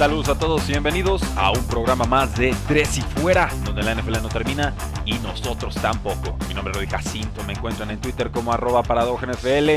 Saludos a todos y bienvenidos a un programa más de Tres y Fuera, donde la NFL no termina y nosotros tampoco. Mi nombre es Roddy Jacinto, me encuentran en Twitter como arroba NFL.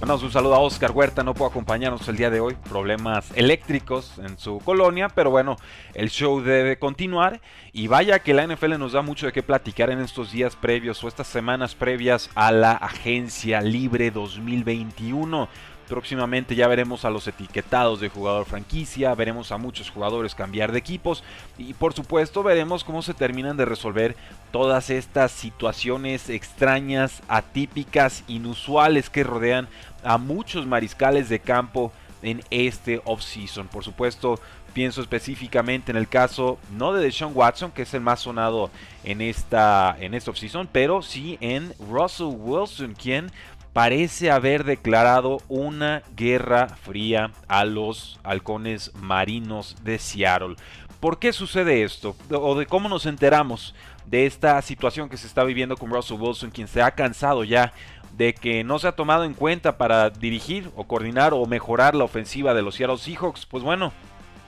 Un saludo a Oscar Huerta, no puedo acompañarnos el día de hoy, problemas eléctricos en su colonia, pero bueno, el show debe continuar y vaya que la NFL nos da mucho de qué platicar en estos días previos o estas semanas previas a la Agencia Libre 2021 Próximamente ya veremos a los etiquetados de jugador franquicia, veremos a muchos jugadores cambiar de equipos y por supuesto veremos cómo se terminan de resolver todas estas situaciones extrañas, atípicas, inusuales que rodean a muchos mariscales de campo en este offseason. Por supuesto, pienso específicamente en el caso no de Deshaun Watson, que es el más sonado en esta en esta offseason, pero sí en Russell Wilson, quien parece haber declarado una guerra fría a los halcones marinos de Seattle. ¿Por qué sucede esto? ¿O de cómo nos enteramos de esta situación que se está viviendo con Russell Wilson, quien se ha cansado ya de que no se ha tomado en cuenta para dirigir o coordinar o mejorar la ofensiva de los Seattle Seahawks? Pues bueno,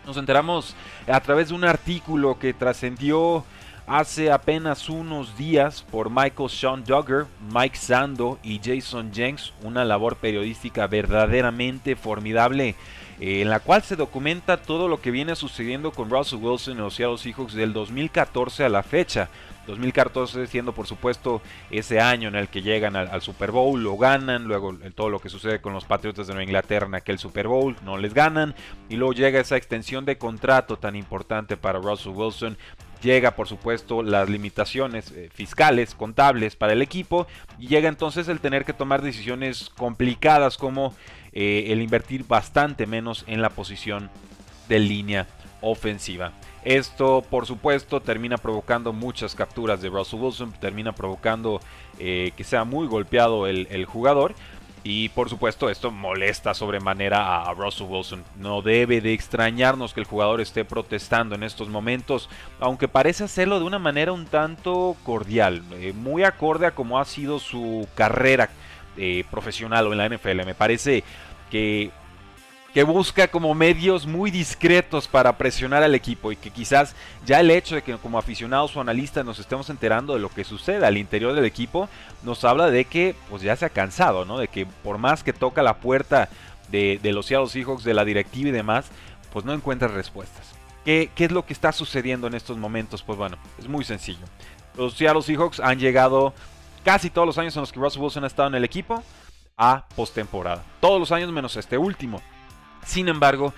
nos enteramos a través de un artículo que trascendió hace apenas unos días por Michael Sean Duggar, Mike Sando y Jason Jenks, una labor periodística verdaderamente formidable eh, en la cual se documenta todo lo que viene sucediendo con Russell Wilson y los Seattle Seahawks del 2014 a la fecha. 2014 siendo por supuesto ese año en el que llegan al, Super Bowl, lo ganan, luego todo lo que sucede con los Patriotas de Nueva Inglaterra en aquel Super Bowl, no les ganan, y luego llega esa extensión de contrato tan importante para Russell Wilson llega por supuesto las limitaciones eh, fiscales, contables para el equipo y llega entonces el tener que tomar decisiones complicadas como eh, el invertir bastante menos en la posición de línea ofensiva. Esto por supuesto termina provocando muchas capturas de Russell Wilson, termina provocando eh, que sea muy golpeado el jugador. Y por supuesto esto molesta sobremanera a Russell Wilson. No debe de extrañarnos que el jugador esté protestando en estos momentos, aunque parece hacerlo de una manera un tanto cordial, eh, muy acorde a cómo ha sido su carrera eh, profesional o en la NFL. Me parece que que busca como medios muy discretos para presionar al equipo y que quizás ya el hecho de que como aficionados o analistas nos estemos enterando de lo que sucede al interior del equipo nos habla de que pues ya se ha cansado, ¿no? De que por más que toca la puerta de, los Seattle Seahawks, de la directiva y demás, pues no encuentra respuestas. ¿Qué, ¿Qué es lo que está sucediendo en estos momentos? Pues bueno, es muy sencillo. Los Seattle Seahawks han llegado casi todos los años en los que Russell Wilson ha estado en el equipo a postemporada. Todos los años menos este último. Sin embargo,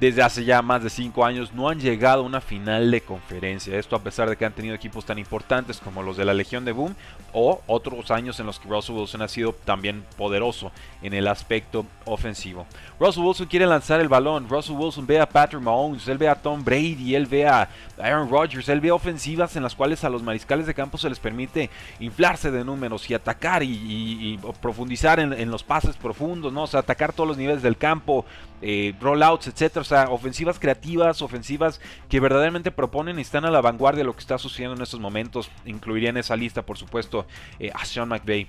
desde hace ya más de 5 años no han llegado a una final de conferencia. Esto a pesar de que han tenido equipos tan importantes como los de la Legión de Boom o otros años en los que Russell Wilson ha sido también poderoso en el aspecto ofensivo. Russell Wilson quiere lanzar el balón. Russell Wilson ve a Patrick Mahomes, él ve a Tom Brady, él ve a Aaron Rodgers, él ve ofensivas en las cuales a los mariscales de campo se les permite inflarse de números y atacar y, profundizar en, los pases profundos, ¿no? O atacar todos los niveles del campo, eh, rollouts, etcétera. O sea, ofensivas creativas, ofensivas que verdaderamente proponen y están a la vanguardia de lo que está sucediendo en estos momentos. Incluiría en esa lista, por supuesto, eh, a Sean McVay.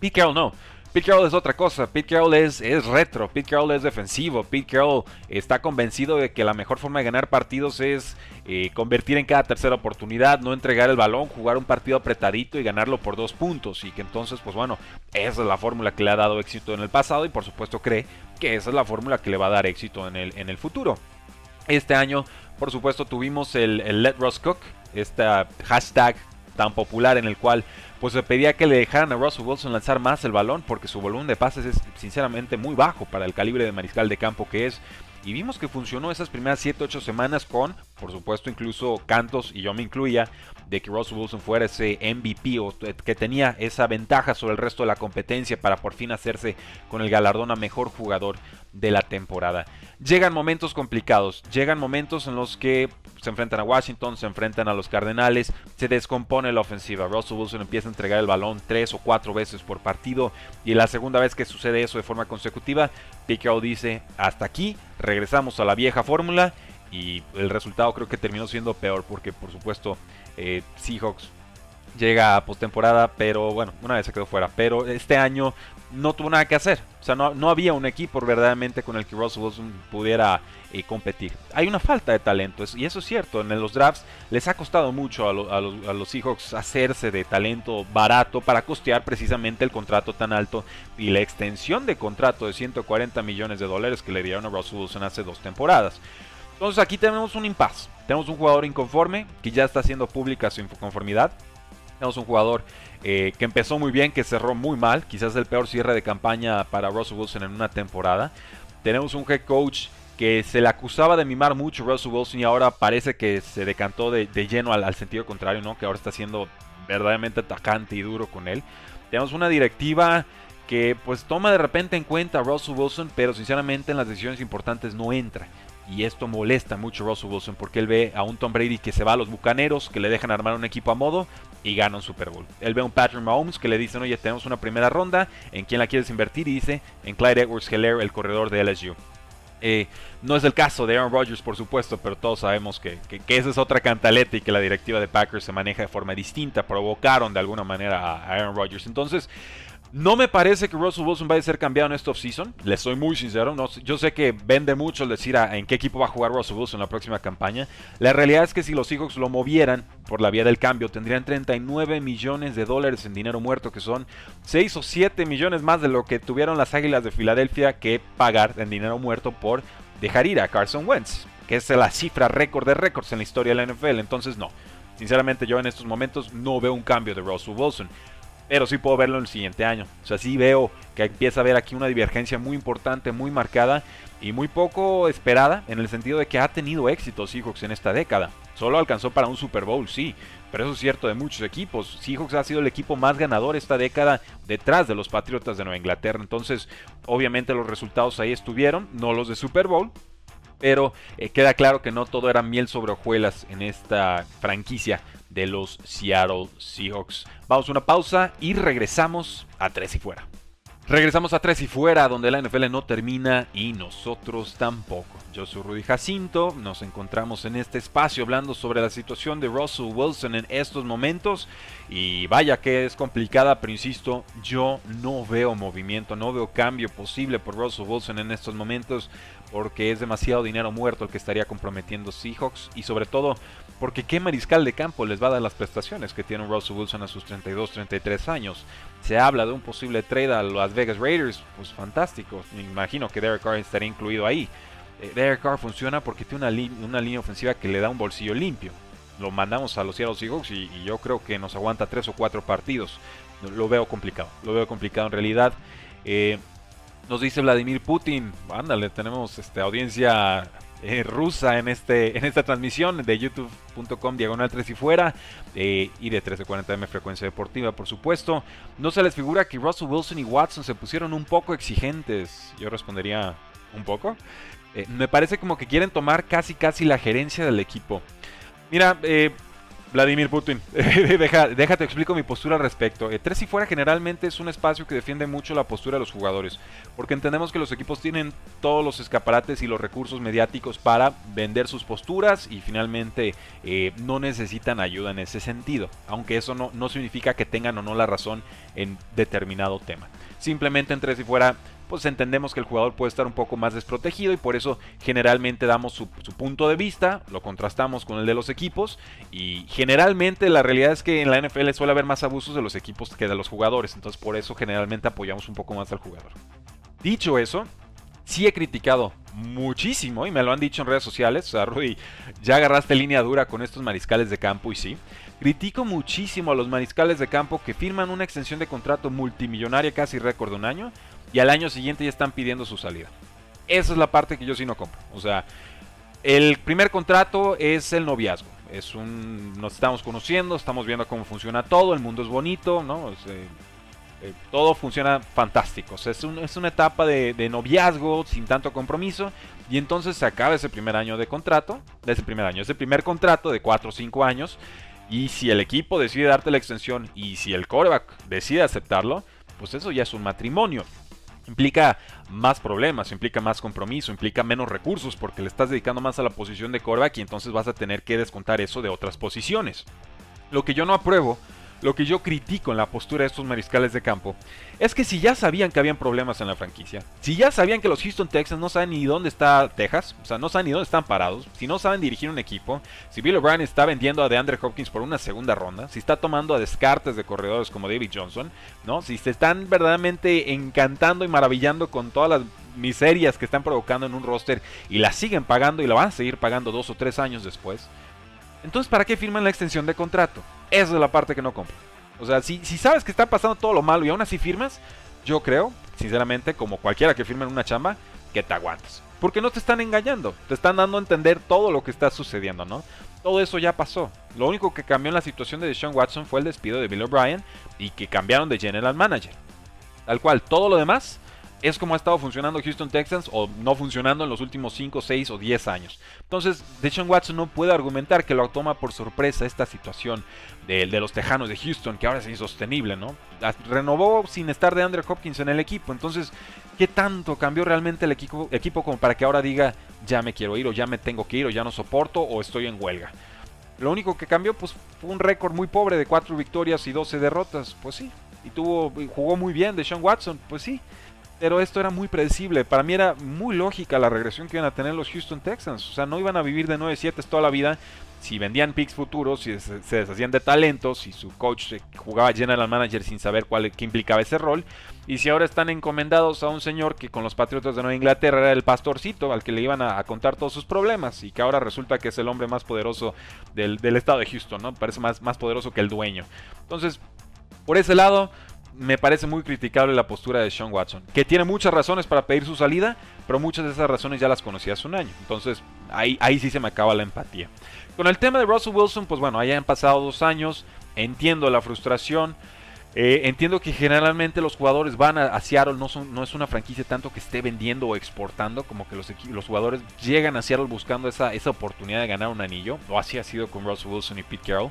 Pete Carroll no. Pete Carroll es otra cosa. Pete Carroll es, retro. Pete Carroll es defensivo. Pete Carroll está convencido de que la mejor forma de ganar partidos es eh, convertir en cada tercera oportunidad, no entregar el balón, jugar un partido apretadito y ganarlo por dos puntos. Y que entonces, pues bueno, esa es la fórmula que le ha dado éxito en el pasado y por supuesto cree que esa es la fórmula que le va a dar éxito en el, en el futuro. Este año, por supuesto, tuvimos el, Let Ross Cook, este hashtag tan popular en el cual pues se pedía que le dejaran a Russell Wilson lanzar más el balón porque su volumen de pases es sinceramente muy bajo para el calibre de mariscal de campo que es. Y vimos que funcionó esas primeras 7-8 semanas con por supuesto, incluso cantos, y yo me incluía, de que Russell Wilson fuera ese MVP o que tenía esa ventaja sobre el resto de la competencia para por fin hacerse con el galardón a mejor jugador de la temporada. Llegan momentos complicados, llegan momentos en los que se enfrentan a Washington, se enfrentan a los Cardenales, se descompone la ofensiva. Russell Wilson empieza a entregar el balón tres o cuatro veces por partido y la segunda vez que sucede eso de forma consecutiva, Pete dice hasta aquí, regresamos a la vieja fórmula y el resultado creo que terminó siendo peor porque por supuesto eh, Seahawks llega a postemporada, pero bueno, una vez se quedó fuera. Pero este año no tuvo nada que hacer. O sea, no, no había un equipo verdaderamente con el que Russell Wilson pudiera eh, competir. Hay una falta de talento, y eso es cierto. En los drafts les ha costado mucho a, a, los, a, los, Seahawks hacerse de talento barato para costear precisamente el contrato tan alto y la extensión de contrato de 140 millones de dólares que le dieron a Russell Wilson hace dos temporadas. Entonces aquí tenemos un impasse. Tenemos un jugador inconforme que ya está haciendo pública su inconformidad. Tenemos un jugador eh, que empezó muy bien, que cerró muy mal. Quizás el peor cierre de campaña para Russell Wilson en una temporada. Tenemos un head coach que se le acusaba de mimar mucho a Russell Wilson y ahora parece que se decantó de, lleno al, sentido contrario, ¿no? Que ahora está siendo verdaderamente atacante y duro con él. Tenemos una directiva que pues toma de repente en cuenta a Russell Wilson, pero sinceramente en las decisiones importantes no entra. Y esto molesta mucho a Russell Wilson porque él ve a un Tom Brady que se va a los bucaneros, que le dejan armar un equipo a modo y gana un Super Bowl. Él ve a un Patrick Mahomes que le dicen, oye, tenemos una primera ronda, ¿en quién la quieres invertir? Y dice, en Clyde Edwards Heller, el corredor de LSU. Eh, no es el caso de Aaron Rodgers, por supuesto, pero todos sabemos que, que, esa es otra cantaleta y que la directiva de Packers se maneja de forma distinta. Provocaron de alguna manera a Aaron Rodgers. Entonces, no me parece que Russell Wilson vaya a ser cambiado en esta offseason. Les soy muy sincero. No, yo sé que vende mucho el decir en qué equipo va a jugar Russell Wilson en la próxima campaña. La realidad es que si los Seahawks lo movieran por la vía del cambio, tendrían 39 millones de dólares en dinero muerto, que son 6 o 7 millones más de lo que tuvieron las Águilas de Filadelfia que pagar en dinero muerto por dejar ir a Carson Wentz, que es la cifra récord de récords en la historia de la NFL. Entonces, no. Sinceramente, yo en estos momentos no veo un cambio de Russell Wilson pero sí puedo verlo en el siguiente año. O sea, sí veo que empieza a haber aquí una divergencia muy importante, muy marcada y muy poco esperada en el sentido de que ha tenido éxitos Seahawks en esta década. Solo alcanzó para un Super Bowl, sí, pero eso es cierto de muchos equipos. Seahawks ha sido el equipo más ganador esta década detrás de los Patriotas de Nueva Inglaterra. Entonces, obviamente los resultados ahí estuvieron, no los de Super Bowl, pero eh, queda claro que no todo era miel sobre hojuelas en esta franquicia de los Seattle Seahawks. Vamos a una pausa y regresamos a Tres y Fuera. Regresamos a Tres y Fuera, donde la NFL no termina y nosotros tampoco. Yo soy Rudy Jacinto, nos encontramos en este espacio hablando sobre la situación de Russell Wilson en estos momentos y vaya que es complicada, pero insisto, yo no veo movimiento, no veo cambio posible por Russell Wilson en estos momentos porque es demasiado dinero muerto el que estaría comprometiendo Seahawks y sobre todo porque qué mariscal de campo les va a dar las prestaciones que tiene Russell Wilson a sus 32, 33 años. Se habla de un posible trade a Las Vegas Raiders, pues fantástico. Me imagino que Derek Carr estaría incluido ahí. Eh, Derek Carr funciona porque tiene una, una, línea ofensiva que le da un bolsillo limpio. Lo mandamos a los Seattle Seahawks y, yo creo que nos aguanta tres o cuatro partidos. Lo veo complicado, lo veo complicado en realidad. Eh, nos dice Vladimir Putin, ándale, tenemos este, audiencia eh, rusa en, este, en esta transmisión de youtube.com diagonal 3 y fuera eh, y de 1340M frecuencia deportiva por supuesto. No se les figura que Russell Wilson y Watson se pusieron un poco exigentes. Yo respondería un poco. Eh, me parece como que quieren tomar casi casi la gerencia del equipo. Mira, eh, Vladimir Putin, Deja, déjate explico mi postura al respecto. Eh, Tres y fuera generalmente es un espacio que defiende mucho la postura de los jugadores, porque entendemos que los equipos tienen todos los escaparates y los recursos mediáticos para vender sus posturas y finalmente eh, no necesitan ayuda en ese sentido, aunque eso no, no significa que tengan o no la razón en determinado tema. Simplemente en Tres y fuera pues entendemos que el jugador puede estar un poco más desprotegido y por eso generalmente damos su, punto de vista, lo contrastamos con el de los equipos y generalmente la realidad es que en la NFL suele haber más abusos de los equipos que de los jugadores, entonces por eso generalmente apoyamos un poco más al jugador. Dicho eso, sí he criticado muchísimo y me lo han dicho en redes sociales. O sea, Rudy, ya agarraste línea dura con estos mariscales de campo y sí. Critico muchísimo a los mariscales de campo que firman una extensión de contrato multimillonaria casi récord de un año y al año siguiente ya están pidiendo su salida. Esa es la parte que yo sí no compro. O sea, El primer contrato es el noviazgo. Es un, nos estamos conociendo, estamos viendo cómo funciona todo, el mundo es bonito, ¿no? Eh, todo funciona fantástico. es, es, una etapa de, de, noviazgo sin tanto compromiso. Y entonces se acaba ese primer año de contrato. De ese primer año, ese primer contrato de 4 o 5 años. Y si el equipo decide darte la extensión y si el coreback decide aceptarlo, pues eso ya es un matrimonio. Implica más problemas, implica más compromiso, implica menos recursos porque le estás dedicando más a la posición de coreback y entonces vas a tener que descontar eso de otras posiciones. Lo que yo no apruebo lo que yo critico en la postura de estos mariscales de campo es que si ya sabían que habían problemas en la franquicia, si ya sabían que los Houston Texans no saben ni dónde está Texas, o sea, no saben ni dónde están parados, si no saben dirigir un equipo, si Bill O'Brien está vendiendo a DeAndre Hopkins por una segunda ronda, si está tomando a descartes de corredores como David Johnson, ¿no? Si se están verdaderamente encantando y maravillando con todas las miserias que están provocando en un roster y la siguen pagando y la van a seguir pagando dos o tres años después. Entonces, ¿para qué firman la extensión de contrato? Esa es la parte que no compro. O sea, si, si sabes que está pasando todo lo malo y aún así firmas, yo creo, sinceramente, como cualquiera que firme en una chamba, que te aguantes. Porque no te están engañando, te están dando a entender todo lo que está sucediendo, ¿no? Todo eso ya pasó. Lo único que cambió en la situación de Deshaun Watson fue el despido de Bill O'Brien y que cambiaron de general manager. Tal cual, todo lo demás es como ha estado funcionando Houston Texans o no funcionando en los últimos 5, 6 o 10 años. Entonces, Deshaun Watson no puede argumentar que lo toma por sorpresa esta situación de, de, los Tejanos de Houston, que ahora es insostenible, ¿no? Renovó sin estar de Andrew Hopkins en el equipo. Entonces, ¿qué tanto cambió realmente el equipo, como para que ahora diga, ya me quiero ir o ya me tengo que ir o ya no soporto o estoy en huelga? Lo único que cambió pues, fue un récord muy pobre de 4 victorias y 12 derrotas. Pues sí. Y tuvo, jugó muy bien Deshaun Watson. Pues sí pero esto era muy predecible. Para mí era muy lógica la regresión que iban a tener los Houston Texans. O sea, no iban a vivir de 9-7 toda la vida. Si vendían picks futuros, si se deshacían de talentos, si su coach jugaba general manager sin saber cuál, qué implicaba ese rol. Y si ahora están encomendados a un señor que con los Patriotas de Nueva Inglaterra era el pastorcito al que le iban a, contar todos sus problemas. Y que ahora resulta que es el hombre más poderoso del, estado de Houston, ¿no? Parece más, más poderoso que el dueño. Entonces, por ese lado, me parece muy criticable la postura de Sean Watson, que tiene muchas razones para pedir su salida, pero muchas de esas razones ya las conocí hace un año. Entonces, ahí, ahí sí se me acaba la empatía. Con el tema de Russell Wilson, pues bueno, ahí han pasado dos años, entiendo la frustración. Eh, entiendo que generalmente los jugadores van a, Seattle, no, son, no es una franquicia tanto que esté vendiendo o exportando, como que los, los jugadores llegan a Seattle buscando esa, esa oportunidad de ganar un anillo, o así ha sido con Russell Wilson y Pete Carroll.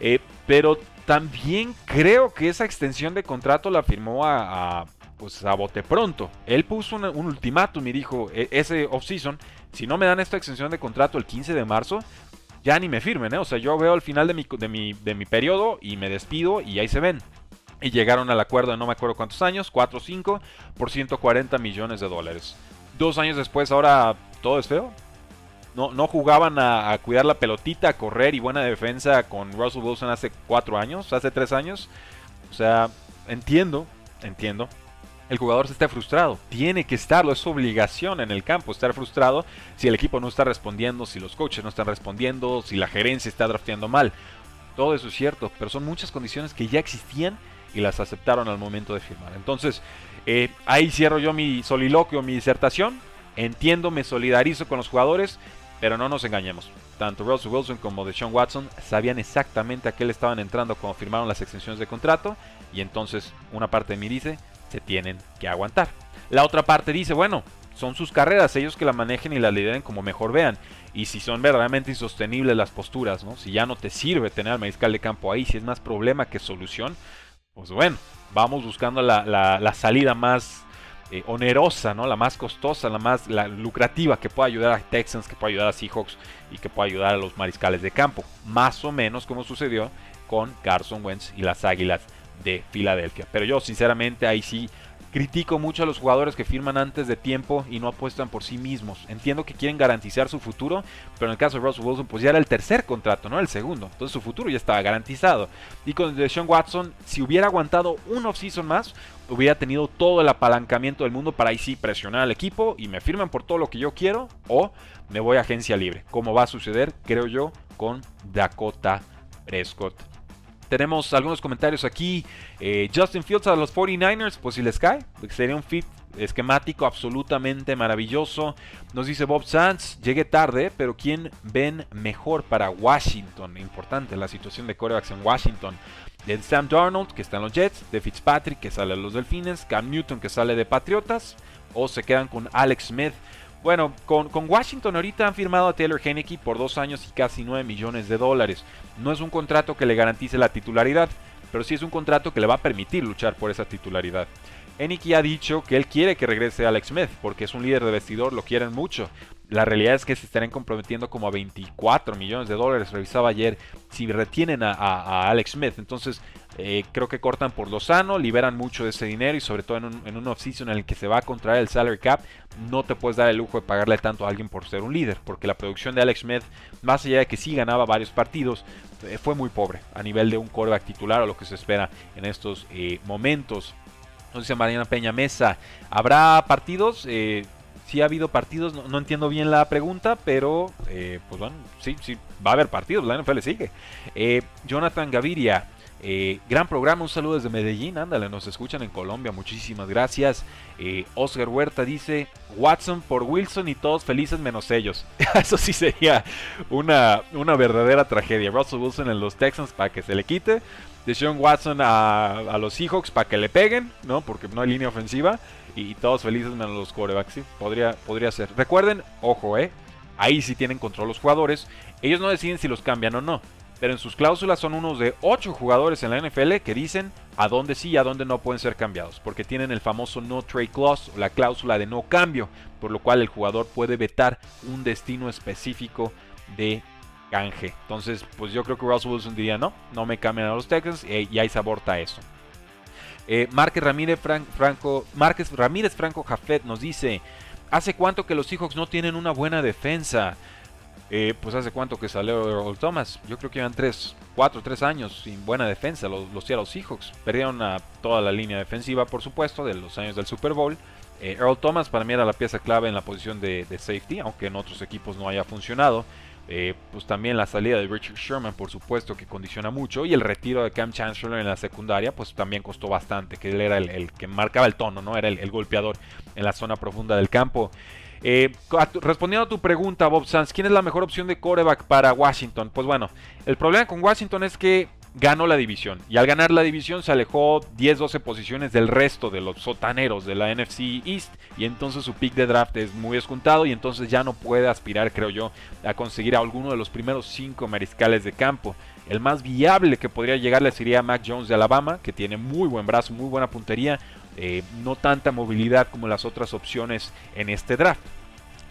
Eh, pero también creo que esa extensión de contrato la firmó a, pues a bote pronto. Él puso un, ultimátum y dijo, e, ese off-season, si no me dan esta extensión de contrato el 15 de marzo, ya ni me firmen, ¿eh? O sea, yo veo al final de mi, de, mi, de mi periodo y me despido y ahí se ven. Y llegaron al acuerdo de no me acuerdo cuántos años, 4 o 5, por 140 millones de dólares. Dos años después, ahora todo es feo no, jugaban a, cuidar la pelotita, a correr y buena defensa con Russell Wilson hace cuatro años, hace tres años. O sea, entiendo, entiendo. El jugador se está frustrado, tiene que estarlo, es su obligación en el campo estar frustrado si el equipo no está respondiendo, si los coaches no están respondiendo, si la gerencia está drafteando mal. Todo eso es cierto, pero son muchas condiciones que ya existían y las aceptaron al momento de firmar. Entonces, eh, ahí cierro yo mi soliloquio, mi disertación. Entiendo, me solidarizo con los jugadores, pero no nos engañemos, tanto Russell Wilson como Deshaun Watson sabían exactamente a qué le estaban entrando cuando firmaron las extensiones de contrato y entonces una parte de mí dice, se tienen que aguantar. La otra parte dice, bueno, son sus carreras, ellos que la manejen y la lideren como mejor vean. Y si son verdaderamente insostenibles las posturas, ¿no? Si ya no te sirve tener al mariscal de campo ahí, si es más problema que solución, pues bueno, vamos buscando la, la salida más eh, onerosa, ¿no? La más costosa, la más lucrativa que pueda ayudar a Texans, que pueda ayudar a Seahawks y que pueda ayudar a los mariscales de campo. Más o menos como sucedió con Carson Wentz y las Águilas de Filadelfia. Pero yo sinceramente ahí sí Critico mucho a los jugadores que firman antes de tiempo y no apuestan por sí mismos. Entiendo que quieren garantizar su futuro, pero en el caso de Russell Wilson, pues ya era el tercer contrato, no el segundo. Entonces su futuro ya estaba garantizado. Y con Deshaun Watson, si hubiera aguantado un offseason más, hubiera tenido todo el apalancamiento del mundo para ahí sí presionar al equipo y me firman por todo lo que yo quiero o me voy a agencia libre. Como va a suceder, creo yo, con Dakota Prescott tenemos algunos comentarios aquí. Eh, Justin Fields a los 49ers, pues si les cae, sería un fit esquemático absolutamente maravilloso. Nos dice Bob Sands, llegué tarde, pero ¿quién ven mejor para Washington? Importante la situación de corebacks en Washington. De Sam Darnold, que está en los Jets, de Fitzpatrick, que sale de los Delfines, Cam Newton, que sale de Patriotas, o se quedan con Alex Smith. Bueno, con, Washington ahorita han firmado a Taylor Henneke por dos años y casi 9 millones de dólares. No es un contrato que le garantice la titularidad, pero sí es un contrato que le va a permitir luchar por esa titularidad. Henneke ha dicho que él quiere que regrese Alex Smith porque es un líder de vestidor, lo quieren mucho. La realidad es que se estarán comprometiendo como a 24 millones de dólares. Revisaba ayer si retienen a, Alex Smith. Entonces eh, creo que cortan por lo sano, liberan mucho de ese dinero y sobre todo en un, en un en el que se va a contraer el salary cap, no te puedes dar el lujo de pagarle tanto a alguien por ser un líder. Porque la producción de Alex Smith, más allá de que sí ganaba varios partidos, eh, fue muy pobre a nivel de un quarterback titular o lo que se espera en estos eh, momentos. Nos dice Mariana Peña Mesa, ¿habrá partidos? si ha habido partidos, no, entiendo bien la pregunta, pero pues sí, sí, va a haber partidos, la NFL sigue. Jonathan Gaviria, eh, gran programa, un saludo desde Medellín, ándale, nos escuchan en Colombia, muchísimas gracias. Oscar Huerta dice, Watson por Wilson y todos felices menos ellos. Eso sí sería una, una verdadera tragedia. Russell Wilson en los Texans para que se le quite. Deshaun Watson a, a los Seahawks para que le peguen, ¿no? Porque no hay línea ofensiva y todos felices menos los corebacks. ¿sí? Podría, podría ser. Recuerden, ojo, ¿eh? Ahí sí tienen control los jugadores. Ellos no deciden si los cambian o no. Pero en sus cláusulas son unos de 8 jugadores en la NFL que dicen a dónde sí y a dónde no pueden ser cambiados. Porque tienen el famoso no trade clause, la cláusula de no cambio. Por lo cual el jugador puede vetar un destino específico de canje. Entonces, pues yo creo que Russell Wilson diría no, no me cambian a los Texans y ahí se aborta eso. Eh, Márquez Ramírez, Franco, Márquez Ramírez Franco Jafet nos dice, ¿hace cuánto que los Seahawks no tienen una buena defensa? Eh, pues hace cuánto que salió Earl Thomas. Yo creo que llevan 3, 4, 3 años sin buena defensa los, los Seahawks. Perdieron a toda la línea defensiva, por supuesto, de los años del Super Bowl. Eh, Earl Thomas para mí era la pieza clave en la posición de, de safety, aunque en otros equipos no haya funcionado. Eh, pues también la salida de Richard Sherman, por supuesto, que condiciona mucho. Y el retiro de Cam Chancellor en la secundaria, pues también costó bastante. Que él era el, que marcaba el tono, ¿no? Era el, golpeador en la zona profunda del campo. Eh, respondiendo a tu pregunta, Bob Sanz, ¿quién es la mejor opción de coreback para Washington? Pues bueno, el problema con Washington es que ganó la división. Y al ganar la división se alejó 10-12 posiciones del resto de los sotaneros de la NFC East. Y entonces su pick de draft es muy descontado. Y entonces ya no puede aspirar, creo yo, a conseguir a alguno de los primeros 5 mariscales de campo. El más viable que podría llegarle sería Mac Jones de Alabama, que tiene muy buen brazo, muy buena puntería. Eh, no tanta movilidad como las otras opciones en este draft.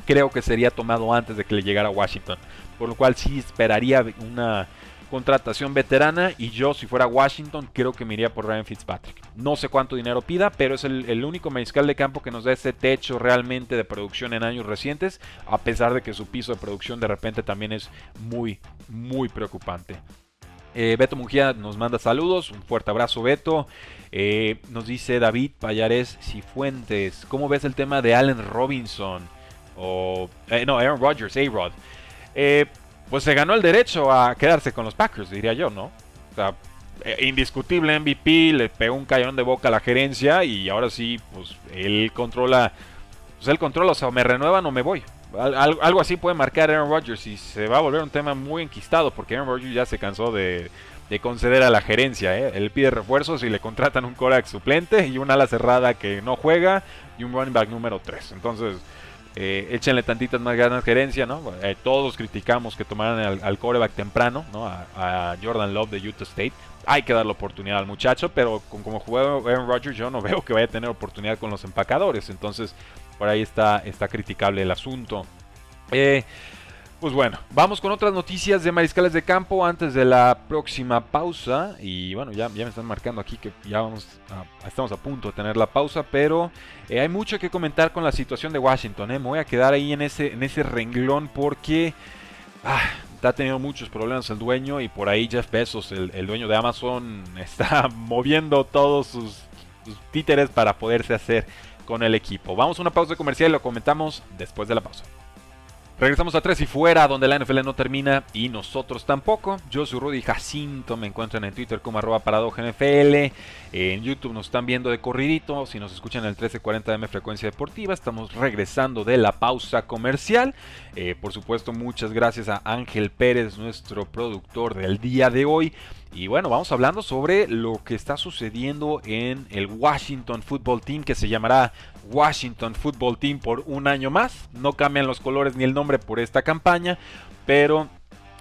Creo que sería tomado antes de que le llegara a Washington. Por lo cual sí esperaría una contratación veterana y yo si fuera Washington creo que me iría por Ryan Fitzpatrick. No sé cuánto dinero pida, pero es el, único mariscal de campo que nos da ese techo realmente de producción en años recientes, a pesar de que su piso de producción de repente también es muy, muy preocupante. Eh, Beto Mujía nos manda saludos, un fuerte abrazo Beto. Eh, nos dice David Payares Cifuentes, ¿cómo ves el tema de Allen Robinson? O, eh, no, Aaron Rodgers, A-Rod. Eh, pues se ganó el derecho a quedarse con los Packers, diría yo, ¿no? O sea, indiscutible MVP, le pegó un cañón de boca a la gerencia y ahora sí, pues él controla, pues él controla, o sea, me renuevan o me voy. Algo así puede marcar Aaron Rodgers y se va a volver un tema muy enquistado porque Aaron Rodgers ya se cansó de, conceder a la gerencia. ¿eh? Él pide refuerzos y le contratan un coreback suplente y una ala cerrada que no juega y un running back número 3. Entonces, eh, échenle tantitas más ganas gerencia, ¿no? Eh, todos criticamos que tomaran al, coreback temprano, ¿no? A, Jordan Love de Utah State. Hay que dar la oportunidad al muchacho, pero como juega Aaron Rodgers, yo no veo que vaya a tener oportunidad con los empacadores. Entonces, por ahí está, está criticable el asunto. Eh, pues bueno, vamos con otras noticias de mariscales de campo antes de la próxima pausa. Y bueno, ya, ya me están marcando aquí que ya vamos estamos a punto de tener la pausa, pero eh, hay mucho que comentar con la situación de Washington. Eh. Me voy a quedar ahí en ese, en ese renglón porque ah, está teniendo muchos problemas el dueño y por ahí Jeff Bezos, el, dueño de Amazon, está moviendo todos sus, sus títeres para poderse hacer con el equipo. Vamos a una pausa comercial y lo comentamos después de la pausa. Regresamos a Tres y Fuera, donde la NFL no termina y nosotros tampoco. Yo soy Rudy Jacinto, me encuentran en Twitter como arroba NFL. En YouTube nos están viendo de corridito, si nos escuchan en el 1340M Frecuencia Deportiva, estamos regresando de la pausa comercial. Eh, por supuesto, muchas gracias a Ángel Pérez, nuestro productor del día de hoy. Y bueno, vamos hablando sobre lo que está sucediendo en el Washington Football Team, que se llamará Washington Football Team por un año más. No cambian los colores ni el nombre por esta campaña, pero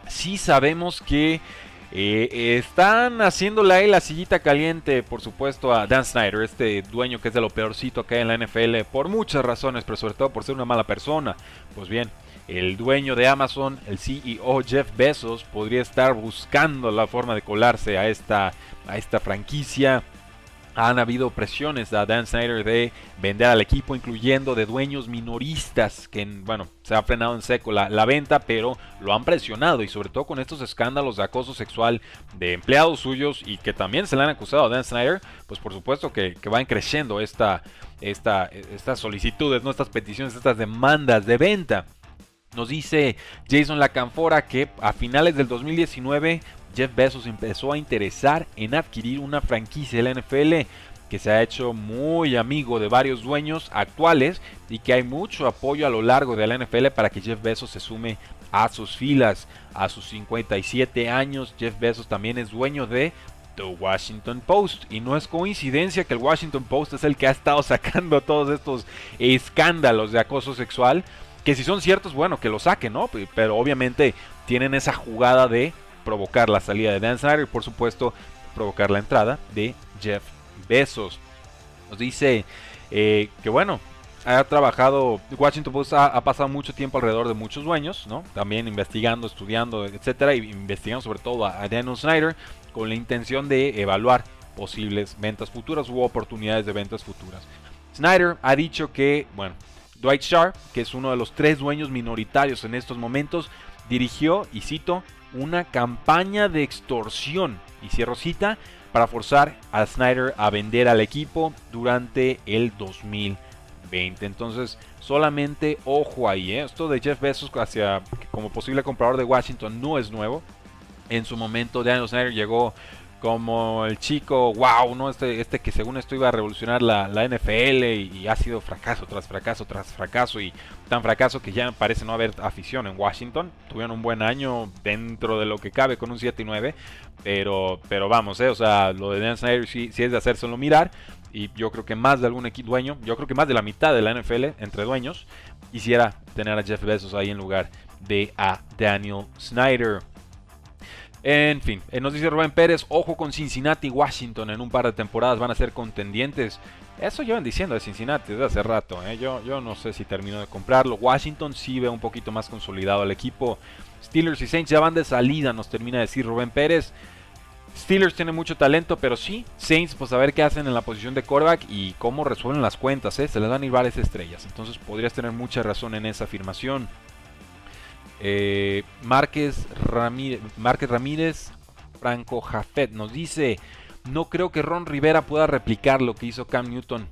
sí sabemos que eh, están haciéndole ahí la sillita caliente, por supuesto, a Dan Snyder, este dueño que es de lo peorcito que hay en la NFL, por muchas razones, pero sobre todo por ser una mala persona. Pues bien, el dueño de Amazon, el CEO Jeff Bezos, podría estar buscando la forma de colarse a esta, a esta franquicia. Han habido presiones a Dan Snyder de vender al equipo, incluyendo de dueños minoristas, que bueno, se ha frenado en seco la, venta, pero lo han presionado y sobre todo con estos escándalos de acoso sexual de empleados suyos y que también se le han acusado a Dan Snyder, pues por supuesto que, van creciendo esta, esta, estas solicitudes, ¿no? estas peticiones, estas demandas de venta. Nos dice Jason Lacanfora que a finales del 2019 Jeff Bezos empezó a interesar en adquirir una franquicia de la NFL que se ha hecho muy amigo de varios dueños actuales y que hay mucho apoyo a lo largo de la NFL para que Jeff Bezos se sume a sus filas. A sus 57 años, Jeff Bezos también es dueño de The Washington Post. Y no es coincidencia que el Washington Post es el que ha estado sacando todos estos escándalos de acoso sexual que si son ciertos, bueno, que lo saquen, ¿no? Pero obviamente tienen esa jugada de provocar la salida de Dan Snyder y por supuesto provocar la entrada de Jeff Bezos. Nos dice eh, que bueno, ha trabajado, Washington Post ha, pasado mucho tiempo alrededor de muchos dueños, ¿no? También investigando, estudiando, etcétera, y investigando sobre todo a, a Snyder con la intención de evaluar posibles ventas futuras u oportunidades de ventas futuras. Snyder ha dicho que, bueno, Dwight Scharf, que es uno de los tres dueños minoritarios en estos momentos, dirigió, y cito, una campaña de extorsión, y cierro cita, para forzar a Snyder a vender al equipo durante el 2020. Entonces, solamente ojo ahí, ¿eh? esto de Jeff Bezos hacia como posible comprador de Washington no es nuevo. En su momento, Daniel Snyder llegó como el chico, wow, ¿no? Este, este que según esto iba a revolucionar la, NFL y, ha sido fracaso tras fracaso tras fracaso y tan fracaso que ya parece no haber afición en Washington. Tuvieron un buen año dentro de lo que cabe con un 7 y 9, pero, pero vamos, ¿eh? O sea, lo de Dan Snyder sí, sí es de hacérselo mirar y yo creo que más de algún equipo dueño, yo creo que más de la mitad de la NFL entre dueños, quisiera tener a Jeff Bezos ahí en lugar de a Daniel Snyder. En fin, nos dice Rubén Pérez, ojo con Cincinnati y Washington en un par de temporadas van a ser contendientes. Eso llevan diciendo de Cincinnati desde hace rato. ¿eh? Yo, yo no sé si termino de comprarlo. Washington sí ve un poquito más consolidado al equipo. Steelers y Saints ya van de salida, nos termina de decir Rubén Pérez. Steelers tiene mucho talento, pero sí, Saints, pues a ver qué hacen en la posición de quarterback y cómo resuelven las cuentas, ¿eh? se les van a ir varias estrellas. Entonces podrías tener mucha razón en esa afirmación. Eh, Ramírez, Márquez Ramírez, Franco Jafet nos dice, no creo que Ron Rivera pueda replicar lo que hizo Cam Newton.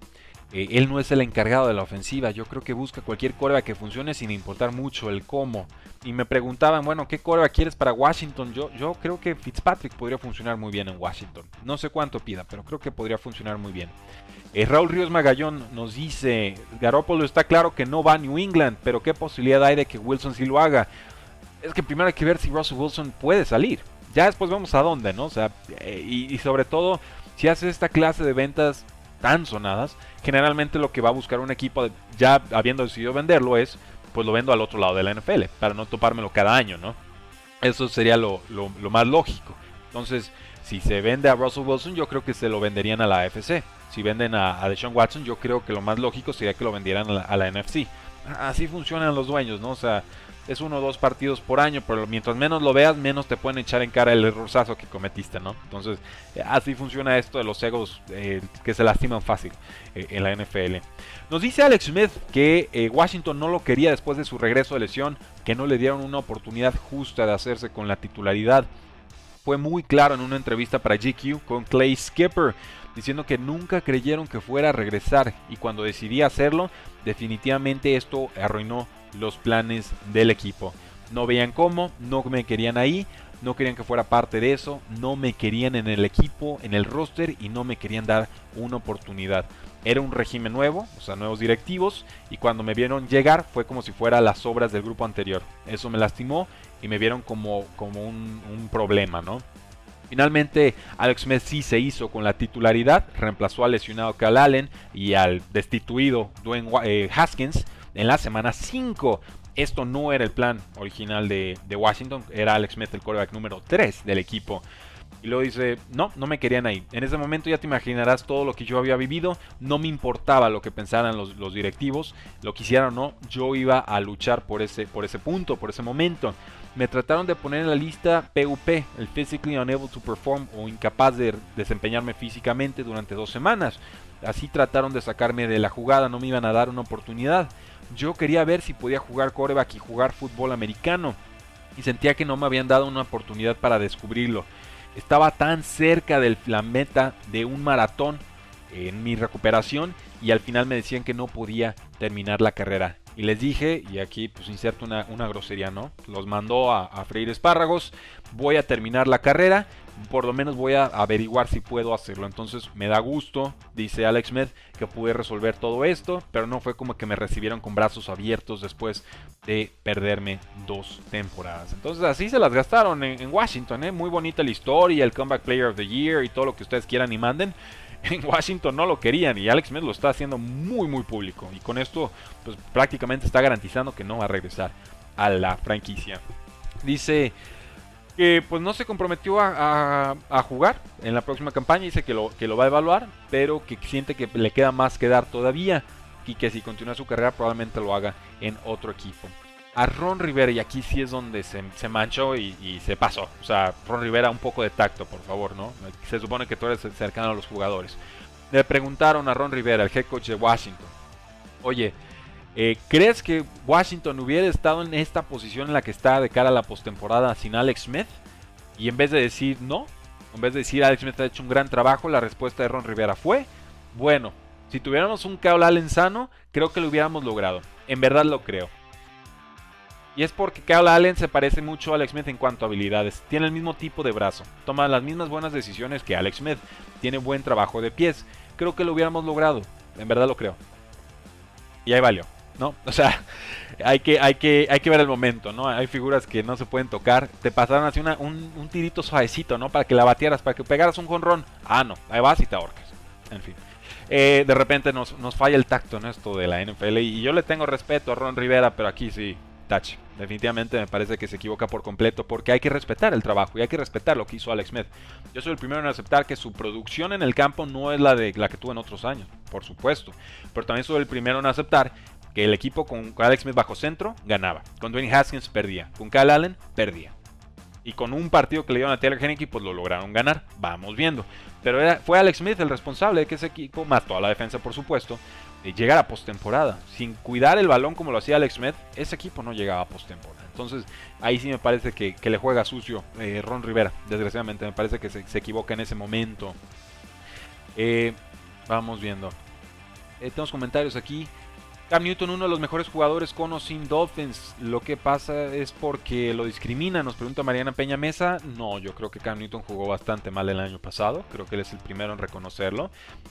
Eh, él no es el encargado de la ofensiva. Yo creo que busca cualquier corva que funcione sin importar mucho el cómo. Y me preguntaban, bueno, ¿qué corva quieres para Washington? Yo, yo creo que Fitzpatrick podría funcionar muy bien en Washington. No sé cuánto pida, pero creo que podría funcionar muy bien. Eh, Raúl Ríos Magallón nos dice, Garoppolo está claro que no va a New England, pero ¿qué posibilidad hay de que Wilson sí lo haga? Es que primero hay que ver si Russell Wilson puede salir. Ya después vemos a dónde, ¿no? O sea, eh, y, sobre todo, si hace esta clase de ventas tan sonadas, generalmente lo que va a buscar un equipo, ya habiendo decidido venderlo, es, pues lo vendo al otro lado de la NFL, para no topármelo cada año, ¿no? Eso sería lo, más lógico. Entonces, si se vende a Russell Wilson, yo creo que se lo venderían a la AFC si venden a, a Deshaun Watson, yo creo que lo más lógico sería que lo vendieran a la, NFC. Así funcionan los dueños, ¿no? O sea, es uno o dos partidos por año, pero mientras menos lo veas, menos te pueden echar en cara el errorzazo que cometiste, ¿no? Entonces, así funciona esto de los egos eh, que se lastiman fácil eh, en la NFL. Nos dice Alex Smith que eh, Washington no lo quería después de su regreso de lesión, que no le dieron una oportunidad justa de hacerse con la titularidad. Fue muy claro en una entrevista para GQ con Clay Skipper diciendo que nunca creyeron que fuera a regresar y cuando decidí hacerlo, definitivamente esto arruinó los planes del equipo. No veían cómo, no me querían ahí, no querían que fuera parte de eso, no me querían en el equipo, en el roster y no me querían dar una oportunidad. Era un régimen nuevo, o sea, nuevos directivos, y cuando me vieron llegar fue como si fuera las obras del grupo anterior. Eso me lastimó y me vieron como, como un, problema, ¿no? Finalmente, Alex Smith se hizo con la titularidad, reemplazó al lesionado Cal Allen y al destituido Dwayne eh, Haskins en la semana 5. Esto no era el plan original de, Washington, era Alex Smith el quarterback número 3 del equipo. Y luego dice, no, no me querían ahí. En ese momento ya te imaginarás todo lo que yo había vivido. No me importaba lo que pensaran los, los directivos, lo quisieran o no. Yo iba a luchar por ese, por ese punto, por ese momento me trataron de poner en la lista PUP, el Physically Unable to Perform o incapaz de desempeñarme físicamente durante dos semanas. Así trataron de sacarme de la jugada, no me iban a dar una oportunidad. Yo quería ver si podía jugar coreback y jugar fútbol americano. Y sentía que no me habían dado una oportunidad para descubrirlo. Estaba tan cerca de la meta de un maratón en mi recuperación y al final me decían que no podía terminar la carrera. Y les dije, y aquí pues inserto una, grosería, ¿no? Los mandó a, freír espárragos, voy a terminar la carrera, por lo menos voy a averiguar si puedo hacerlo. Entonces me da gusto, dice Alex Smith, que pude resolver todo esto, pero no fue como que me recibieron con brazos abiertos después de perderme dos temporadas. Entonces así se las gastaron en, en Washington, ¿eh? Muy bonita la historia, el Comeback Player of the Year y todo lo que ustedes quieran y manden en Washington no lo querían y Alex Smith lo está haciendo muy muy público. Y con esto pues prácticamente está garantizando que no va a regresar a la franquicia. Dice que pues no se comprometió a, jugar en la próxima campaña, dice que lo, que lo va a evaluar, pero que siente que le queda más que dar todavía y que si continúa su carrera probablemente lo haga en otro equipo a Ron Rivera, y aquí sí es donde se, manchó y, se pasó. O sea, Ron Rivera, un poco de tacto, por favor, ¿no? Se supone que tú eres cercano a los jugadores. Le preguntaron a Ron Rivera, el head coach de Washington, oye, eh, ¿crees que Washington hubiera estado en esta posición en la que está de cara a la postemporada sin Alex Smith? Y en vez de decir no, en vez de decir Alex Smith ha hecho un gran trabajo, la respuesta de Ron Rivera fue, bueno, si tuviéramos un Kyle Allen sano, creo que lo hubiéramos logrado. En verdad lo creo. Y es porque Kyle Allen se parece mucho a Alex Smith en cuanto a habilidades. Tiene el mismo tipo de brazo. Toma las mismas buenas decisiones que Alex Smith. Tiene buen trabajo de pies. Creo que lo hubiéramos logrado. En verdad lo creo. Y ahí valió. ¿No? O sea, hay que, hay que, hay que ver el momento, ¿no? Hay figuras que no se pueden tocar. Te pasaron así un, tirito suavecito, ¿no? Para que la batieras, para que pegaras un jonrón. Ah, no. Ahí vas y te ahorcas. En fin. Eh, de repente nos, nos, falla el tacto en esto de la NFL. Y yo le tengo respeto a Ron Rivera, pero aquí sí, touch. Definitivamente me parece que se equivoca por completo porque hay que respetar el trabajo y hay que respetar lo que hizo Alex Smith. Yo soy el primero en aceptar que su producción en el campo no es la de la que tuvo en otros años, por supuesto. Pero también soy el primero en aceptar que el equipo con Alex Smith bajo centro ganaba. Con Dwayne Haskins perdía. Con Kyle Allen perdía. Y con un partido que le dieron a Taylor Henneke, pues lo lograron ganar. Vamos viendo. Pero fue Alex Smith el responsable de que ese equipo, más toda la defensa por supuesto, llegar a postemporada. Sin cuidar el balón como lo hacía Alex Smith, ese equipo no llegaba a postemporada. Entonces, ahí sí me parece que, le juega sucio eh, Ron Rivera. Desgraciadamente, me parece que se, equivoca en ese momento. Eh, vamos viendo. Eh, tenemos comentarios aquí. Cam Newton, uno de los mejores jugadores con o sin Dolphins. Lo que pasa es porque lo discrimina, nos pregunta Mariana Peña Mesa. No, yo creo que Cam Newton jugó bastante mal el año pasado. Creo que él es el primero en reconocerlo.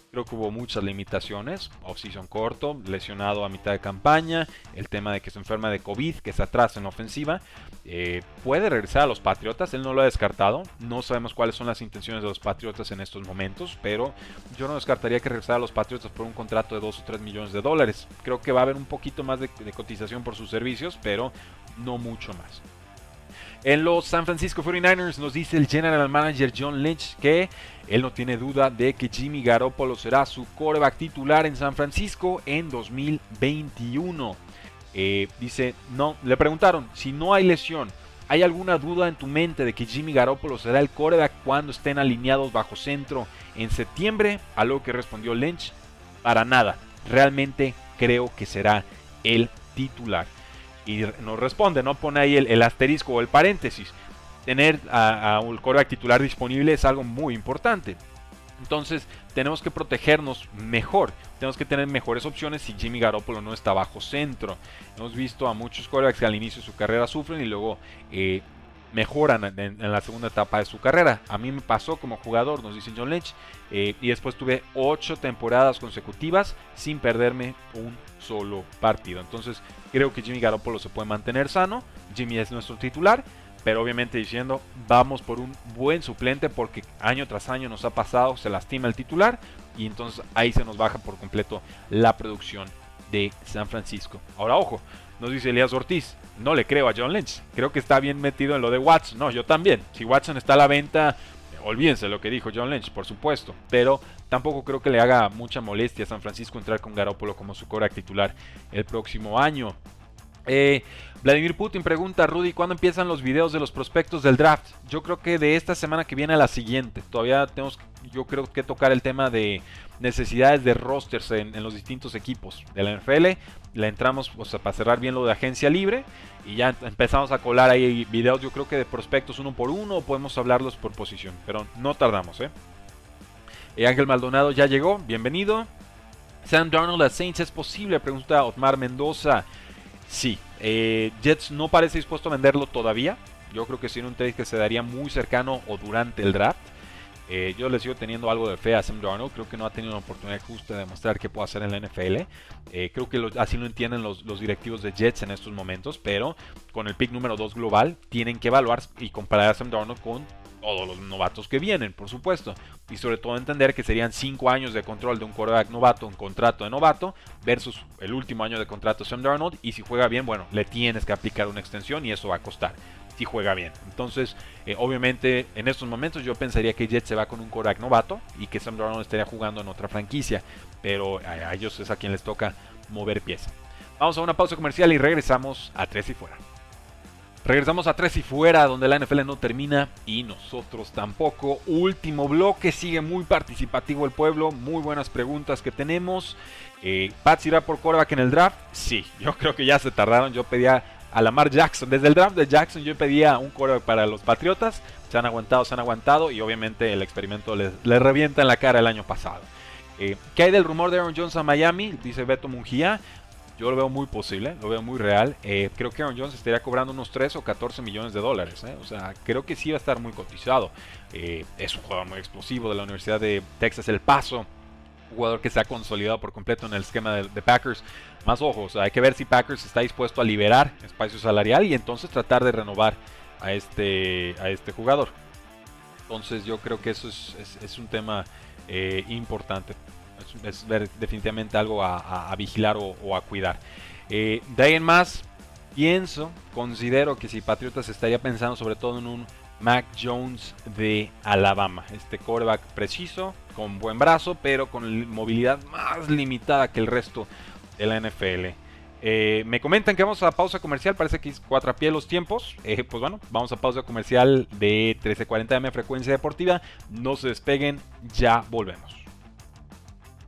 Creo que hubo muchas limitaciones. Off-season corto, lesionado a mitad de campaña. El tema de que se enferma de COVID, que se atrasa en ofensiva. Eh, puede regresar a los Patriotas, él no lo ha descartado. No sabemos cuáles son las intenciones de los Patriotas en estos momentos, pero yo no descartaría que regresara a los Patriotas por un contrato de 2 o 3 millones de dólares. Creo que va a haber un poquito más de, cotización por sus servicios, pero no mucho más. En los San Francisco 49ers nos dice el general manager John Lynch que él no tiene duda de que Jimmy Garoppolo será su coreback titular en San Francisco en 2021. Eh, dice, no, le preguntaron, si no hay lesión, ¿hay alguna duda en tu mente de que Jimmy Garoppolo será el coreback cuando estén alineados bajo centro en septiembre? A lo que respondió Lynch, para nada, realmente creo que será el titular. Y nos responde, ¿no? Pone ahí el, asterisco o el paréntesis. Tener a, un coreback titular disponible es algo muy importante. Entonces tenemos que protegernos mejor, tenemos que tener mejores opciones si Jimmy Garoppolo no está bajo centro. Hemos visto a muchos quarterbacks que al inicio de su carrera sufren y luego eh, mejoran en, la segunda etapa de su carrera. A mí me pasó como jugador, nos dice John Lynch, eh, y después tuve ocho temporadas consecutivas sin perderme un solo partido. Entonces creo que Jimmy Garoppolo se puede mantener sano, Jimmy es nuestro titular, pero obviamente diciendo vamos por un buen suplente porque año tras año nos ha pasado, se lastima el titular y entonces ahí se nos baja por completo la producción de San Francisco. Ahora ojo, nos dice Elías Ortiz, no le creo a John Lynch, creo que está bien metido en lo de Watson, no, yo también, si Watson está a la venta, olvídense lo que dijo John Lynch, por supuesto, pero tampoco creo que le haga mucha molestia a San Francisco entrar con Garoppolo como su cora titular el próximo año. Eh, Vladimir Putin pregunta, Rudy, ¿cuándo empiezan los videos de los prospectos del draft? Yo creo que de esta semana que viene a la siguiente. Todavía tenemos, yo creo que tocar el tema de necesidades de rosters en, los distintos equipos de la NFL. Le entramos o sea, para cerrar bien lo de agencia libre y ya empezamos a colar ahí videos, yo creo que de prospectos uno por uno o podemos hablarlos por posición, pero no tardamos, ¿eh? eh Ángel Maldonado ya llegó, bienvenido. Sam Darnold a Saints es posible, pregunta Otmar Mendoza. Sí, eh, Jets no parece dispuesto a venderlo todavía. Yo creo que sería un trade que se daría muy cercano o durante el draft. Eh, yo le sigo teniendo algo de fe a Sam Darnold. Creo que no ha tenido una oportunidad justa de demostrar qué puede hacer en la NFL. Eh, creo que así lo entienden los, los, directivos de Jets en estos momentos. Pero con el pick número 2 global, tienen que evaluar y comparar a Sam Darnold con todos los novatos que vienen, por supuesto. Y sobre todo entender que serían 5 años de control de un quarterback novato, un contrato de novato, versus el último año de contrato de Sam Darnold. Y si juega bien, bueno, le tienes que aplicar una extensión y eso va a costar. Si juega bien. Entonces, eh, obviamente, en estos momentos yo pensaría que Jet se va con un quarterback novato y que Sam Darnold estaría jugando en otra franquicia. Pero a, a ellos es a quien les toca mover pieza. Vamos a una pausa comercial y regresamos a Tres y Fuera. Regresamos a tres y fuera, donde la NFL no termina y nosotros tampoco. Último bloque, sigue muy participativo el pueblo, muy buenas preguntas que tenemos. Eh, ¿Pats irá por coreback en el draft? Sí, yo creo que ya se tardaron. Yo pedía a Lamar Jackson. Desde el draft de Jackson yo pedía un coreback para los Patriotas. Se han aguantado, se han aguantado y obviamente el experimento les, revienta en la cara el año pasado. Eh, ¿Qué hay del rumor de Aaron Jones a Miami? Dice Beto Mungía. Yo lo veo muy posible, lo veo muy real. Eh, creo que Aaron Jones estaría cobrando unos 3 o 14 millones de dólares. ¿eh? O sea, creo que sí va a estar muy cotizado. Es un jugador muy explosivo de la Universidad de Texas El Paso. jugador que se ha consolidado por completo en el esquema de, Packers. Más ojos, hay que ver si Packers está dispuesto a liberar espacio salarial y entonces tratar de renovar a este, a este jugador. Entonces yo creo que eso es, un tema importante es, definitivamente algo a, vigilar o, a cuidar. Eh, de ahí en más, pienso, considero que si Patriotas estaría pensando sobre todo en un Mac Jones de Alabama. Este coreback preciso, con buen brazo, pero con movilidad más limitada que el resto de la NFL. Eh, me comentan que vamos a pausa comercial, parece que es cuatro a pie los tiempos. Eh, pues bueno, vamos a pausa comercial de 1340M Frecuencia Deportiva. No se despeguen, ya volvemos.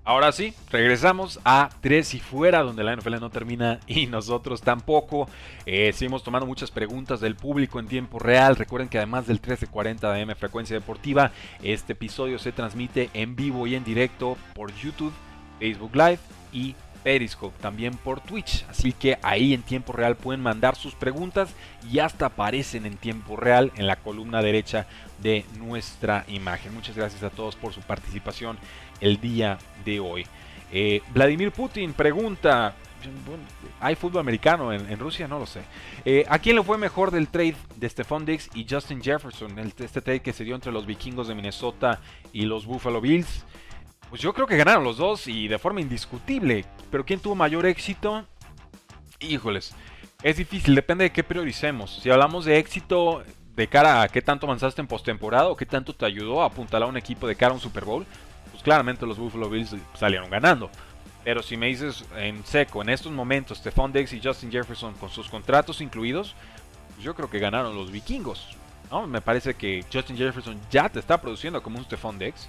Ahora sí, regresamos a Tres y Fuera, donde la NFL no termina y nosotros tampoco. Eh, seguimos tomando muchas preguntas del público en tiempo real. Recuerden que además del 1340 de M Frecuencia Deportiva, este episodio se transmite en vivo y en directo por YouTube, Facebook Live y Periscope, también por Twitch. Así que ahí en tiempo real pueden mandar sus preguntas y hasta aparecen en tiempo real en la columna derecha de nuestra imagen. Muchas gracias a todos por su participación el día de hoy. Eh, Vladimir Putin pregunta, ¿hay fútbol americano en, Rusia? No lo sé. Eh, ¿A quién le fue mejor del trade de Stephon Diggs y Justin Jefferson? este trade que se dio entre los vikingos de Minnesota y los Buffalo Bills. Pues yo creo que ganaron los dos y de forma indiscutible. Pero ¿quién tuvo mayor éxito? Híjoles, es difícil, depende de qué prioricemos. Si hablamos de éxito de cara a qué tanto avanzaste en postemporada o qué tanto te ayudó a apuntalar a un equipo de cara a un Super Bowl, pues claramente los Buffalo Bills salieron ganando. Pero si me dices en seco, en estos momentos, Stephon Diggs y Justin Jefferson con sus contratos incluidos, pues yo creo que ganaron los vikingos. Me parece que Justin Jefferson ya te está produciendo como un Stephon Diggs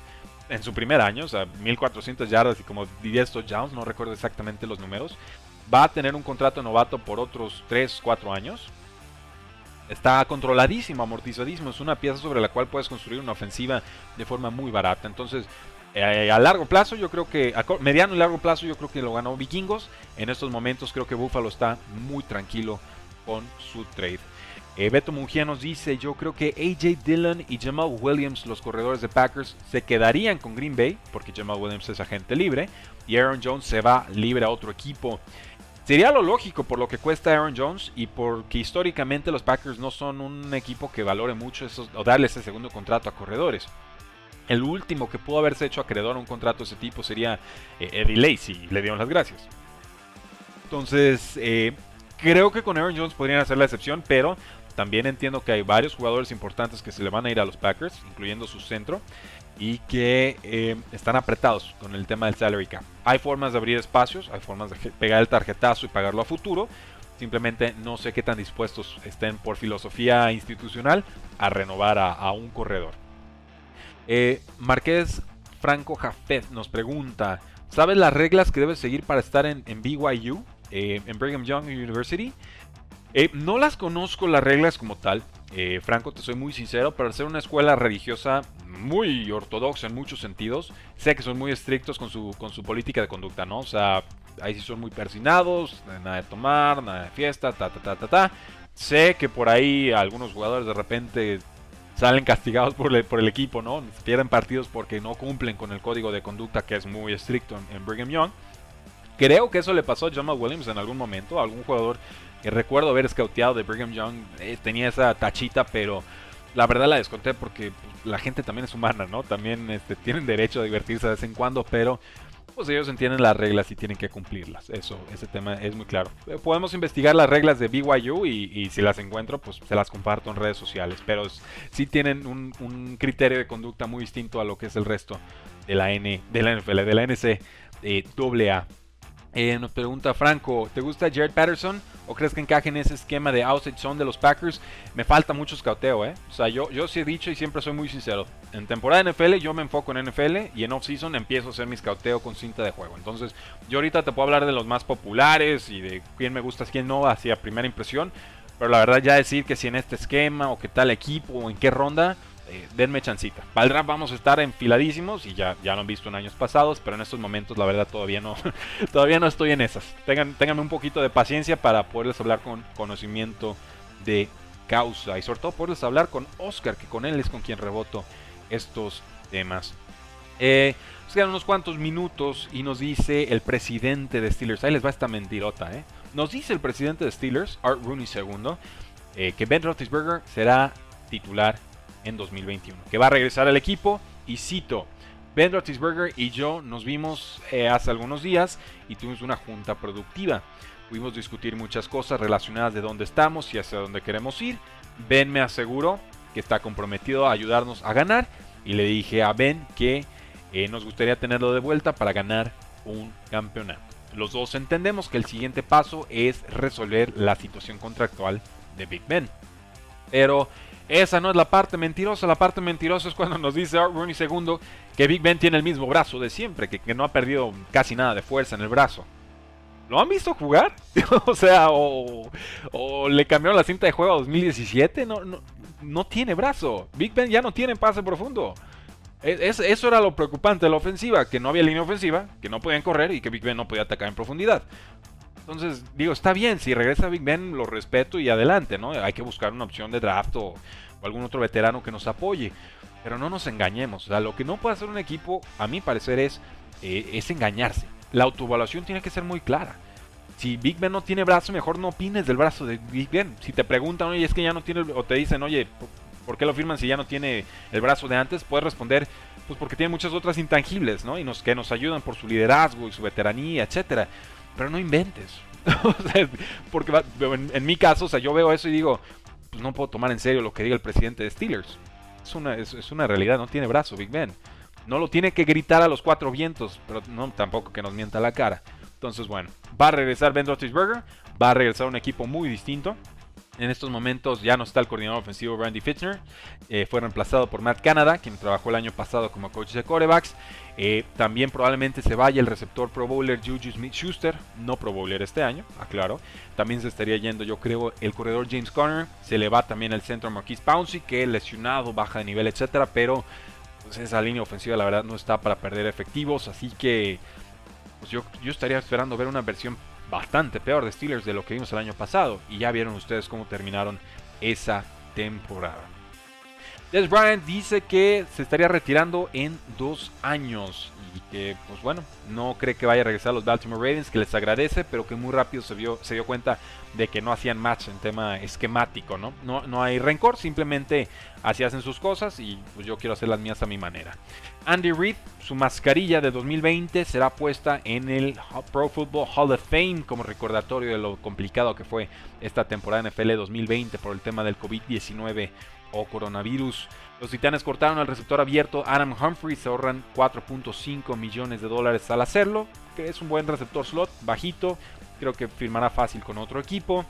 en su primer año, o sea, 1400 yardas y como 10 touchdowns, no recuerdo exactamente los números. Va a tener un contrato novato por otros 3, 4 años está controladísimo, amortizadísimo. Es una pieza sobre la cual puedes construir una ofensiva de forma muy barata. Entonces, Eh, a largo plazo, yo creo que, a mediano y largo plazo, yo creo que lo ganó Vikingos. En estos momentos creo que Buffalo está muy tranquilo con su trade. Eh, Beto Mungía nos dice, yo creo que AJ Dillon y Jamal Williams, los corredores de Packers, se quedarían con Green Bay, porque Jamal Williams es agente libre, y Aaron Jones se va libre a otro equipo. Sería lo lógico por lo que cuesta Aaron Jones y porque históricamente los Packers no son un equipo que valore mucho o darle ese segundo contrato a corredores. El último que pudo haberse hecho acreedor a un contrato de ese tipo sería eh, Eddie Lacy. Le dieron las gracias. Entonces, eh, creo que con Aaron Jones podrían hacer la excepción, pero también entiendo que hay varios jugadores importantes que se le van a ir a los Packers, incluyendo su centro, y que eh, están apretados con el tema del salary cap. Hay formas de abrir espacios, hay formas de pegar el tarjetazo y pagarlo a futuro. Simplemente no sé qué tan dispuestos estén por filosofía institucional a renovar a un corredor. Eh, Marqués Franco Jafet nos pregunta, ¿sabes las reglas que debes seguir para estar en, BYU, eh, en Brigham Young University? Eh, no las conozco las reglas como tal, Franco, te soy muy sincero, para ser una escuela religiosa muy ortodoxa en muchos sentidos, sé que son muy estrictos con su, con su política de conducta, ¿no? O sea, ahí sí son muy persinados, nada de tomar, nada de fiesta, ta, ta, ta, ta, ta. Sé que por ahí algunos jugadores de repente salen castigados por, el equipo, ¿no? Pierden partidos porque no cumplen con el código de conducta que es muy estricto en, Brigham Young. Creo que eso le pasó a Jamal Williams en algún momento, algún jugador que recuerdo haber scouteado de Brigham Young eh, tenía esa tachita, pero la verdad la desconté porque la gente también es humana, ¿no? También este, tienen derecho a divertirse de vez en cuando, pero pues ellos entienden las reglas y tienen que cumplirlas. Eso, ese tema es muy claro. Eh, podemos investigar las reglas de BYU y, si las encuentro, pues se las comparto en redes sociales. Pero sí tienen un, criterio de conducta muy distinto a lo que es el resto de la N, de la NFL, de la NC eh, AA. Eh, nos pregunta Franco, ¿te gusta Jared Patterson o crees que encaje en ese esquema de outside zone de los Packers? Me falta mucho escauteo, ¿eh? O sea, yo, yo sí he dicho y siempre soy muy sincero. En temporada de NFL yo me enfoco en NFL y en off-season empiezo a hacer mi escauteo con cinta de juego. Entonces, yo ahorita te puedo hablar de los más populares y de quién me gusta, quién no, hacia primera impresión. Pero la verdad ya decir que si en este esquema o qué tal equipo o en qué ronda, eh, denme chancita. Para el draft vamos a estar enfiladísimos y ya, ya lo han visto en años pasados, pero en estos momentos la verdad todavía no, todavía no estoy en esas. Tengan, ténganme un poquito de paciencia para poderles hablar con conocimiento de causa y sobre todo poderles hablar con Oscar, que con él es con quien reboto estos temas. Eh, nos quedan unos cuantos minutos y nos dice el presidente de Steelers, ahí les va esta mentirota, ¿eh? Nos dice el presidente de Steelers, Art Rooney II, eh, que Ben Roethlisberger será titular en 2021, que va a regresar al equipo y cito, Ben Roethlisberger y yo nos vimos eh, hace algunos días y tuvimos una junta productiva. Pudimos discutir muchas cosas relacionadas de dónde estamos y hacia dónde queremos ir. Ben me aseguró que está comprometido a ayudarnos a ganar y le dije a Ben que eh, nos gustaría tenerlo de vuelta para ganar un campeonato. Los dos entendemos que el siguiente paso es resolver la situación contractual de Big Ben. Pero esa no es la parte mentirosa. La parte mentirosa es cuando nos dice Art Rooney II que Big Ben tiene el mismo brazo de siempre, que, no ha perdido casi nada de fuerza en el brazo. ¿Lo han visto jugar? o sea, o, le cambiaron la cinta de juego a 2017. No, no, no tiene brazo. Big Ben ya no tiene pase profundo. eso era lo preocupante de la ofensiva, que no había línea ofensiva, que no podían correr y que Big Ben no podía atacar en profundidad. Entonces, digo, está bien, si regresa Big Ben, lo respeto y adelante, ¿no? Hay que buscar una opción de draft o, algún otro veterano que nos apoye. Pero no nos engañemos. O sea, lo que no puede hacer un equipo, a mi parecer, es, eh, es engañarse. La autoevaluación tiene que ser muy clara. Si Big Ben no tiene brazo, mejor no opines del brazo de Big Ben. Si te preguntan, oye, es que ya no tiene, o te dicen, oye, ¿por qué lo firman si ya no tiene el brazo de antes? Puedes responder, pues porque tiene muchas otras intangibles, ¿no? Y nos, que nos ayudan por su liderazgo y su veteranía, etcétera pero no inventes. porque en, mi caso, o sea, yo veo eso y digo, pues no puedo tomar en serio lo que diga el presidente de Steelers. Es una, es, una realidad, no tiene brazo Big Ben. No lo tiene que gritar a los cuatro vientos, pero no tampoco que nos mienta la cara. Entonces, bueno, va a regresar Ben Roethlisberger, va a regresar un equipo muy distinto. En estos momentos ya no está el coordinador ofensivo Randy Fitchner. Eh, fue reemplazado por Matt Canada, quien trabajó el año pasado como coach de corebacks. Eh, también probablemente se vaya el receptor Pro Bowler Juju Smith-Schuster, no Pro Bowler este año, aclaro. También se estaría yendo, yo creo, el corredor James Conner. Se le va también el centro Marquise Pouncey, que lesionado, baja de nivel, etcétera, pero pues esa línea ofensiva la verdad no está para perder efectivos, así que pues yo, yo estaría esperando ver una versión bastante peor de Steelers de lo que vimos el año pasado. Y ya vieron ustedes cómo terminaron esa temporada. Des Bryant dice que se estaría retirando en dos años y que, pues bueno, no cree que vaya a regresar a los Baltimore Ravens, que les agradece, pero que muy rápido se, vio, se dio cuenta de que no hacían match en tema esquemático, ¿no? ¿no? No hay rencor, simplemente así hacen sus cosas y pues yo quiero hacer las mías a mi manera. Andy Reid, su mascarilla de 2020 será puesta en el Pro Football Hall of Fame como recordatorio de lo complicado que fue esta temporada NFL 2020 por el tema del COVID-19 o coronavirus. Los Titanes cortaron al receptor abierto Adam Humphries, se ahorran 4.5 millones de dólares al hacerlo, que es un buen receptor slot, bajito, creo que firmará fácil con otro equipo.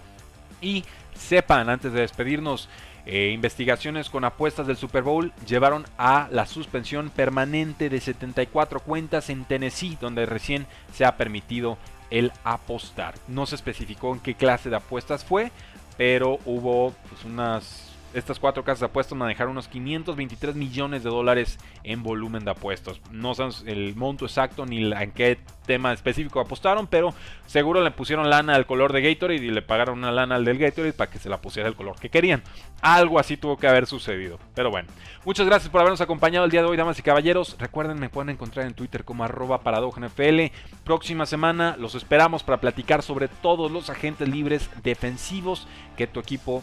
Y sepan, antes de despedirnos, eh, investigaciones con apuestas del Super Bowl llevaron a la suspensión permanente de 74 cuentas en Tennessee, donde recién se ha permitido el apostar. No se especificó en qué clase de apuestas fue, pero hubo pues, unas estas cuatro casas de apuestas manejaron unos 523 millones de dólares en volumen de apuestos. No saben el monto exacto ni en qué tema específico apostaron, pero seguro le pusieron lana al color de Gatorade y le pagaron una lana al del Gatorade para que se la pusiera el color que querían. Algo así tuvo que haber sucedido. Pero bueno, muchas gracias por habernos acompañado el día de hoy, damas y caballeros. Recuerden, me pueden encontrar en Twitter como arroba. Próxima semana los esperamos para platicar sobre todos los agentes libres defensivos que tu equipo